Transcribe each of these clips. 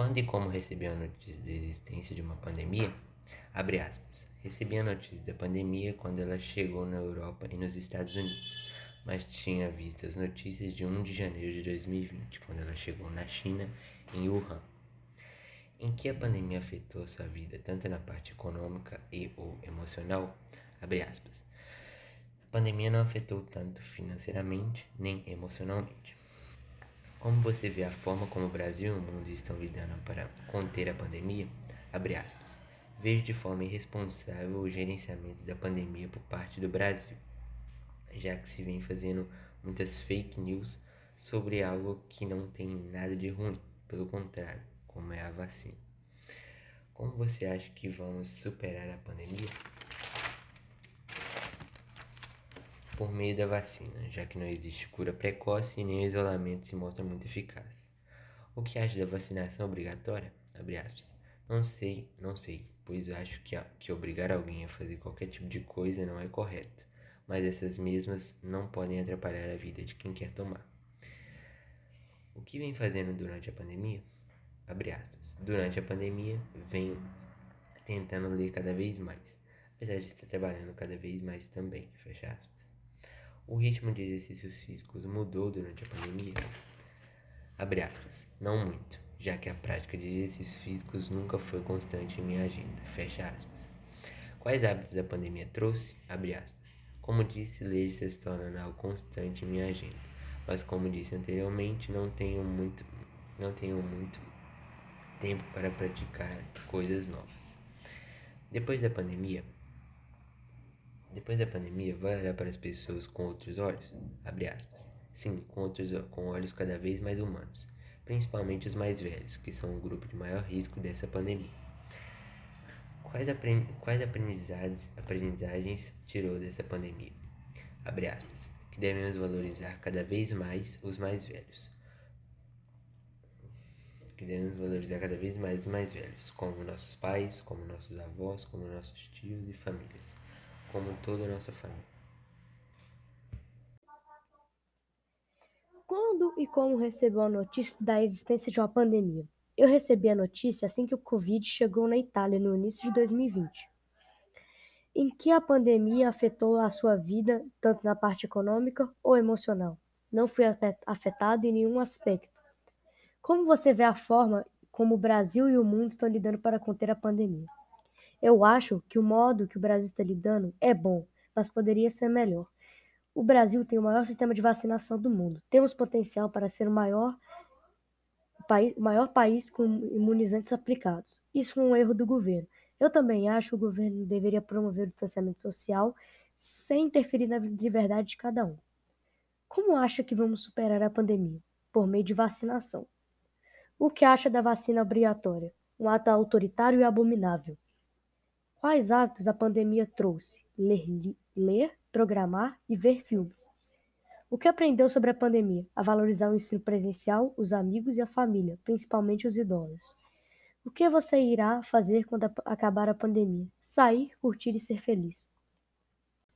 Quando e como recebi a notícia da existência de uma pandemia? Abre aspas. Recebi a notícia da pandemia quando ela chegou na Europa e nos Estados Unidos, mas tinha visto as notícias de 1 de janeiro de 2020, quando ela chegou na China, em Wuhan. Em que a pandemia afetou sua vida, tanto na parte econômica e ou emocional? Abre aspas. A pandemia não afetou tanto financeiramente nem emocionalmente. Como você vê a forma como o Brasil e o mundo estão lidando para conter a pandemia? Abre aspas. Vejo de forma irresponsável o gerenciamento da pandemia por parte do Brasil, já que se vem fazendo muitas fake news sobre algo que não tem nada de ruim, pelo contrário, como é a vacina. Como você acha que vamos superar a pandemia? Por meio da vacina, já que não existe cura precoce e nem o isolamento se mostra muito eficaz. O que acha da vacinação obrigatória? Não sei, não sei, pois acho que, que obrigar alguém a fazer qualquer tipo de coisa não é correto, mas essas mesmas não podem atrapalhar a vida de quem quer tomar. O que vem fazendo durante a pandemia? Durante a pandemia, venho tentando ler cada vez mais, apesar de estar trabalhando cada vez mais também, fecha aspas. O ritmo de exercícios físicos mudou durante a pandemia? Abre aspas. Não muito já que a prática de exercícios físicos nunca foi constante em minha agenda. Fecha aspas. Quais hábitos a pandemia trouxe? Abre aspas. Como disse, ler está se tornando algo constante em minha agenda, mas como disse anteriormente, não tenho muito, não tenho muito tempo para praticar coisas novas. Depois da pandemia, depois da pandemia, vai olhar para as pessoas com outros olhos? Abre aspas. Sim, com outros com olhos cada vez mais humanos principalmente os mais velhos, que são o grupo de maior risco dessa pandemia. Quais, aprend quais aprendizagens, tirou dessa pandemia? Abre aspas. Que devemos valorizar cada vez mais os mais velhos. Que devemos valorizar cada vez mais os mais velhos, como nossos pais, como nossos avós, como nossos tios e famílias, como toda a nossa família. Quando e como recebeu a notícia da existência de uma pandemia? Eu recebi a notícia assim que o Covid chegou na Itália no início de 2020. Em que a pandemia afetou a sua vida, tanto na parte econômica ou emocional? Não fui afetado em nenhum aspecto. Como você vê a forma como o Brasil e o mundo estão lidando para conter a pandemia? Eu acho que o modo que o Brasil está lidando é bom, mas poderia ser melhor. O Brasil tem o maior sistema de vacinação do mundo. Temos potencial para ser o maior, país, maior país com imunizantes aplicados. Isso é um erro do governo. Eu também acho que o governo deveria promover o distanciamento social sem interferir na liberdade de cada um. Como acha que vamos superar a pandemia? Por meio de vacinação. O que acha da vacina obrigatória? Um ato autoritário e abominável. Quais atos a pandemia trouxe? Ler, ler programar e ver filmes. O que aprendeu sobre a pandemia? A valorizar o ensino presencial, os amigos e a família, principalmente os idosos. O que você irá fazer quando acabar a pandemia? Sair, curtir e ser feliz.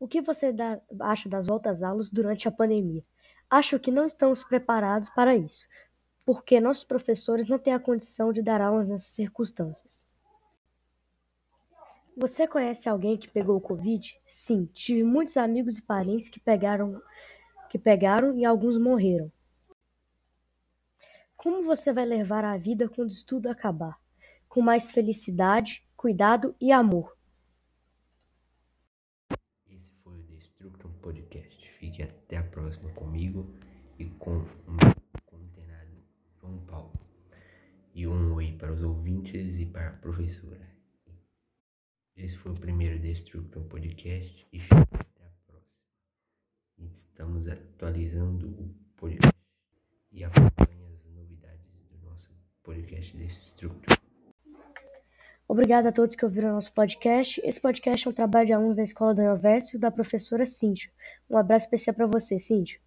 O que você dá, acha das voltas aulas durante a pandemia? Acho que não estamos preparados para isso, porque nossos professores não têm a condição de dar aulas nessas circunstâncias. Você conhece alguém que pegou o Covid? Sim, tive muitos amigos e parentes que pegaram, que pegaram e alguns morreram. Como você vai levar a vida quando tudo acabar? Com mais felicidade, cuidado e amor. Esse foi o Destructum Podcast. Fique até a próxima comigo e com o com o João Paulo. E um oi para os ouvintes e para a professora. Esse foi o primeiro Destructor Podcast e até a próxima. Estamos atualizando o podcast e acompanhe as novidades do nosso podcast Destructor. Obrigado a todos que ouviram nosso podcast. Esse podcast é um trabalho de alunos da Escola do Neovécio da professora Cíntia. Um abraço especial para você, Cíntia.